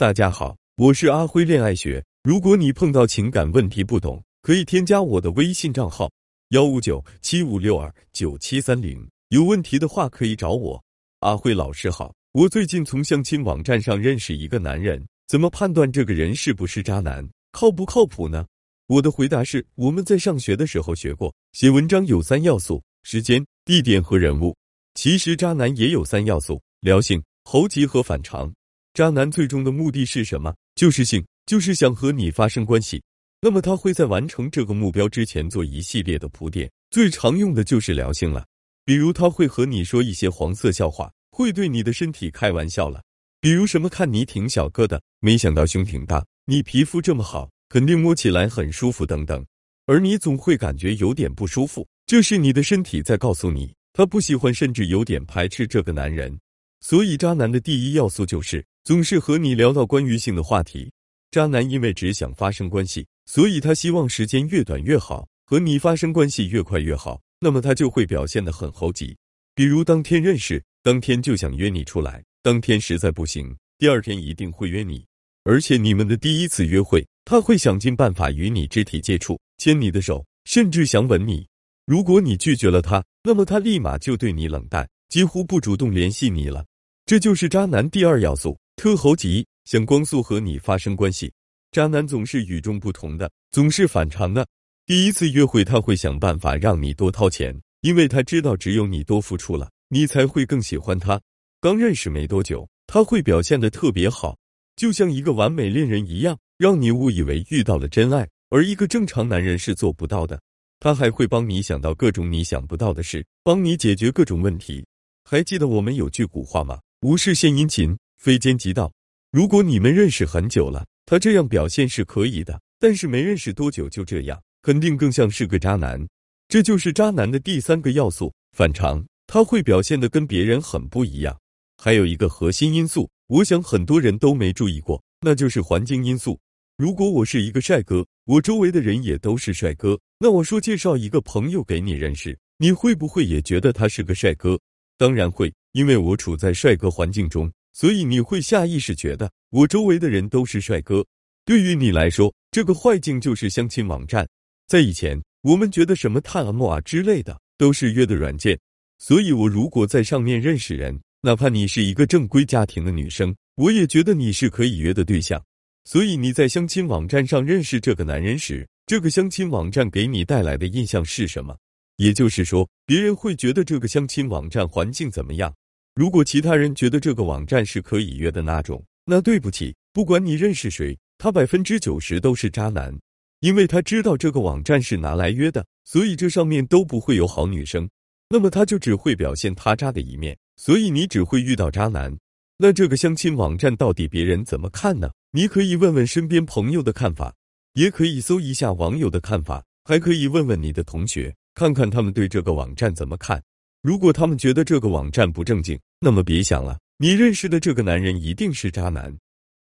大家好，我是阿辉恋爱学。如果你碰到情感问题不懂，可以添加我的微信账号幺五九七五六二九七三零。有问题的话可以找我。阿辉老师好，我最近从相亲网站上认识一个男人，怎么判断这个人是不是渣男，靠不靠谱呢？我的回答是：我们在上学的时候学过，写文章有三要素：时间、地点和人物。其实渣男也有三要素：聊性、猴急和反常。渣男最终的目的是什么？就是性，就是想和你发生关系。那么他会在完成这个目标之前做一系列的铺垫，最常用的就是聊性了。比如他会和你说一些黄色笑话，会对你的身体开玩笑了。比如什么看你挺小个的，没想到胸挺大，你皮肤这么好，肯定摸起来很舒服等等。而你总会感觉有点不舒服，这是你的身体在告诉你，他不喜欢，甚至有点排斥这个男人。所以渣男的第一要素就是。总是和你聊到关于性的话题，渣男因为只想发生关系，所以他希望时间越短越好，和你发生关系越快越好。那么他就会表现得很猴急，比如当天认识，当天就想约你出来，当天实在不行，第二天一定会约你。而且你们的第一次约会，他会想尽办法与你肢体接触，牵你的手，甚至想吻你。如果你拒绝了他，那么他立马就对你冷淡，几乎不主动联系你了。这就是渣男第二要素。特猴急，想光速和你发生关系。渣男总是与众不同的，总是反常的。第一次约会，他会想办法让你多掏钱，因为他知道只有你多付出了，你才会更喜欢他。刚认识没多久，他会表现的特别好，就像一个完美恋人一样，让你误以为遇到了真爱。而一个正常男人是做不到的。他还会帮你想到各种你想不到的事，帮你解决各种问题。还记得我们有句古话吗？无事献殷勤。非奸即盗。如果你们认识很久了，他这样表现是可以的，但是没认识多久就这样，肯定更像是个渣男。这就是渣男的第三个要素——反常。他会表现的跟别人很不一样。还有一个核心因素，我想很多人都没注意过，那就是环境因素。如果我是一个帅哥，我周围的人也都是帅哥，那我说介绍一个朋友给你认识，你会不会也觉得他是个帅哥？当然会，因为我处在帅哥环境中。所以你会下意识觉得我周围的人都是帅哥。对于你来说，这个坏境就是相亲网站。在以前，我们觉得什么探啊、啊之类的都是约的软件。所以我如果在上面认识人，哪怕你是一个正规家庭的女生，我也觉得你是可以约的对象。所以你在相亲网站上认识这个男人时，这个相亲网站给你带来的印象是什么？也就是说，别人会觉得这个相亲网站环境怎么样？如果其他人觉得这个网站是可以约的那种，那对不起，不管你认识谁，他百分之九十都是渣男，因为他知道这个网站是拿来约的，所以这上面都不会有好女生，那么他就只会表现他渣的一面，所以你只会遇到渣男。那这个相亲网站到底别人怎么看呢？你可以问问身边朋友的看法，也可以搜一下网友的看法，还可以问问你的同学，看看他们对这个网站怎么看。如果他们觉得这个网站不正经，那么别想了，你认识的这个男人一定是渣男。